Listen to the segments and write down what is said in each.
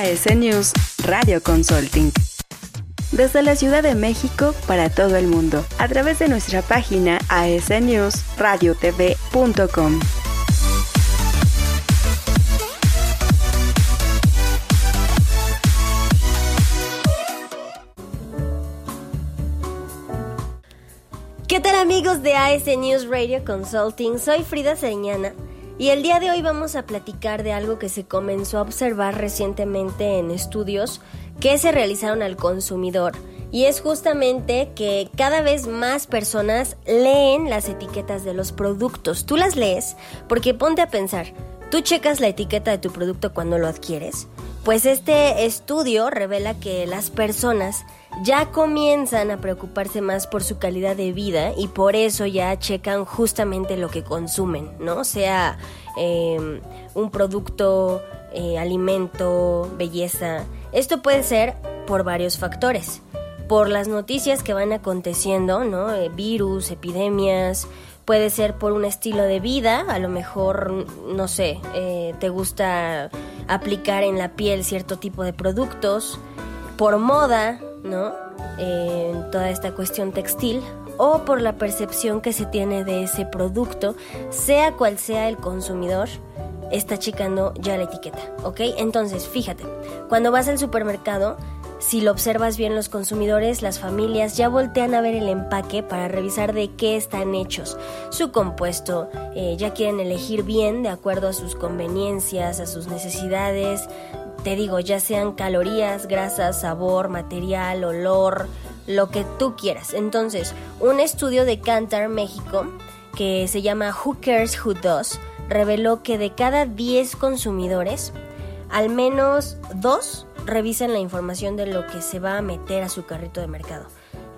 AS News Radio Consulting. Desde la Ciudad de México para todo el mundo, a través de nuestra página asnewsradiotv.com. ¿Qué tal amigos de AS News Radio Consulting? Soy Frida Señana y el día de hoy vamos a platicar de algo que se comenzó a observar recientemente en estudios que se realizaron al consumidor y es justamente que cada vez más personas leen las etiquetas de los productos. Tú las lees porque ponte a pensar, tú checas la etiqueta de tu producto cuando lo adquieres. Pues este estudio revela que las personas ya comienzan a preocuparse más por su calidad de vida y por eso ya checan justamente lo que consumen, ¿no? Sea em, un producto, eh, alimento, belleza. Esto puede ser por varios factores. Por las noticias que van aconteciendo, ¿no? Eh, virus, epidemias, puede ser por un estilo de vida, a lo mejor, no sé, eh, te gusta aplicar en la piel cierto tipo de productos, por moda, ¿no? En toda esta cuestión textil o por la percepción que se tiene de ese producto, sea cual sea el consumidor, está checando ya la etiqueta, ¿ok? Entonces, fíjate, cuando vas al supermercado, si lo observas bien los consumidores, las familias ya voltean a ver el empaque para revisar de qué están hechos, su compuesto, eh, ya quieren elegir bien de acuerdo a sus conveniencias, a sus necesidades, te digo, ya sean calorías, grasas, sabor, material, olor, lo que tú quieras. Entonces, un estudio de Cantar México que se llama Who Cares Who Does reveló que de cada 10 consumidores, al menos 2 revisen la información de lo que se va a meter a su carrito de mercado.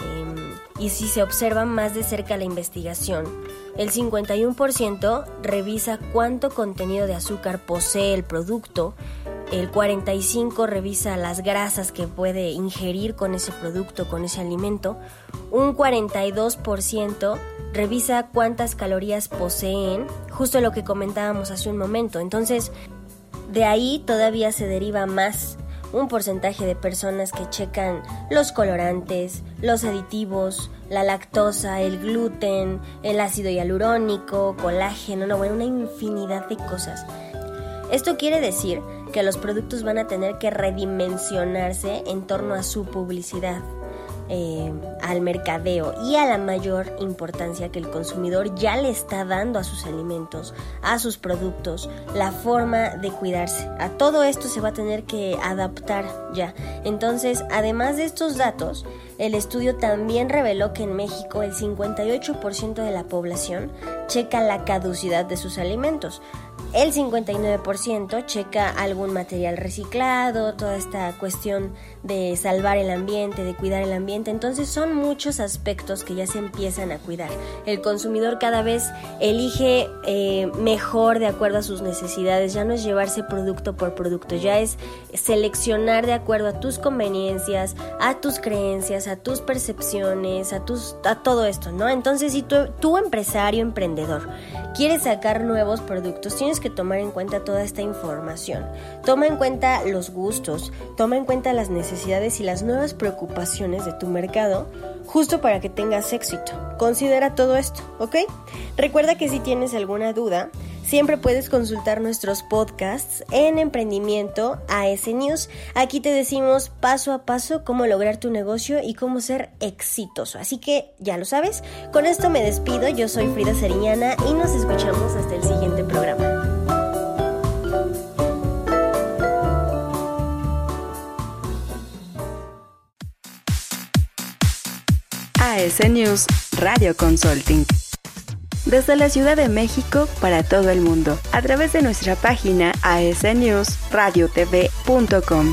Em, y si se observa más de cerca la investigación, el 51% revisa cuánto contenido de azúcar posee el producto, el 45% revisa las grasas que puede ingerir con ese producto, con ese alimento, un 42% revisa cuántas calorías poseen, justo lo que comentábamos hace un momento. Entonces, de ahí todavía se deriva más un porcentaje de personas que checan los colorantes, los aditivos, la lactosa, el gluten, el ácido hialurónico, colágeno, no, bueno, una infinidad de cosas. Esto quiere decir que los productos van a tener que redimensionarse en torno a su publicidad, eh, al mercadeo y a la mayor importancia que el consumidor ya le está dando a sus alimentos, a sus productos, la forma de cuidarse. A todo esto se va a tener que adaptar ya. Entonces, además de estos datos, el estudio también reveló que en México el 58% de la población checa la caducidad de sus alimentos. El 59% checa algún material reciclado, toda esta cuestión de salvar el ambiente, de cuidar el ambiente. Entonces son muchos aspectos que ya se empiezan a cuidar. El consumidor cada vez elige eh, mejor de acuerdo a sus necesidades. Ya no es llevarse producto por producto, ya es seleccionar de acuerdo a tus conveniencias, a tus creencias, a tus percepciones, a, tus, a todo esto, ¿no? Entonces si tú, tú empresario, emprendedor, quieres sacar nuevos productos, tienes que tomar en cuenta toda esta información. Toma en cuenta los gustos, toma en cuenta las necesidades y las nuevas preocupaciones de tu mercado justo para que tengas éxito. Considera todo esto, ¿ok? Recuerda que si tienes alguna duda, Siempre puedes consultar nuestros podcasts en Emprendimiento AS News. Aquí te decimos paso a paso cómo lograr tu negocio y cómo ser exitoso. Así que ya lo sabes. Con esto me despido. Yo soy Frida Seriñana y nos escuchamos hasta el siguiente programa. AS News Radio Consulting. Desde la Ciudad de México para todo el mundo a través de nuestra página asnewsradiotv.com.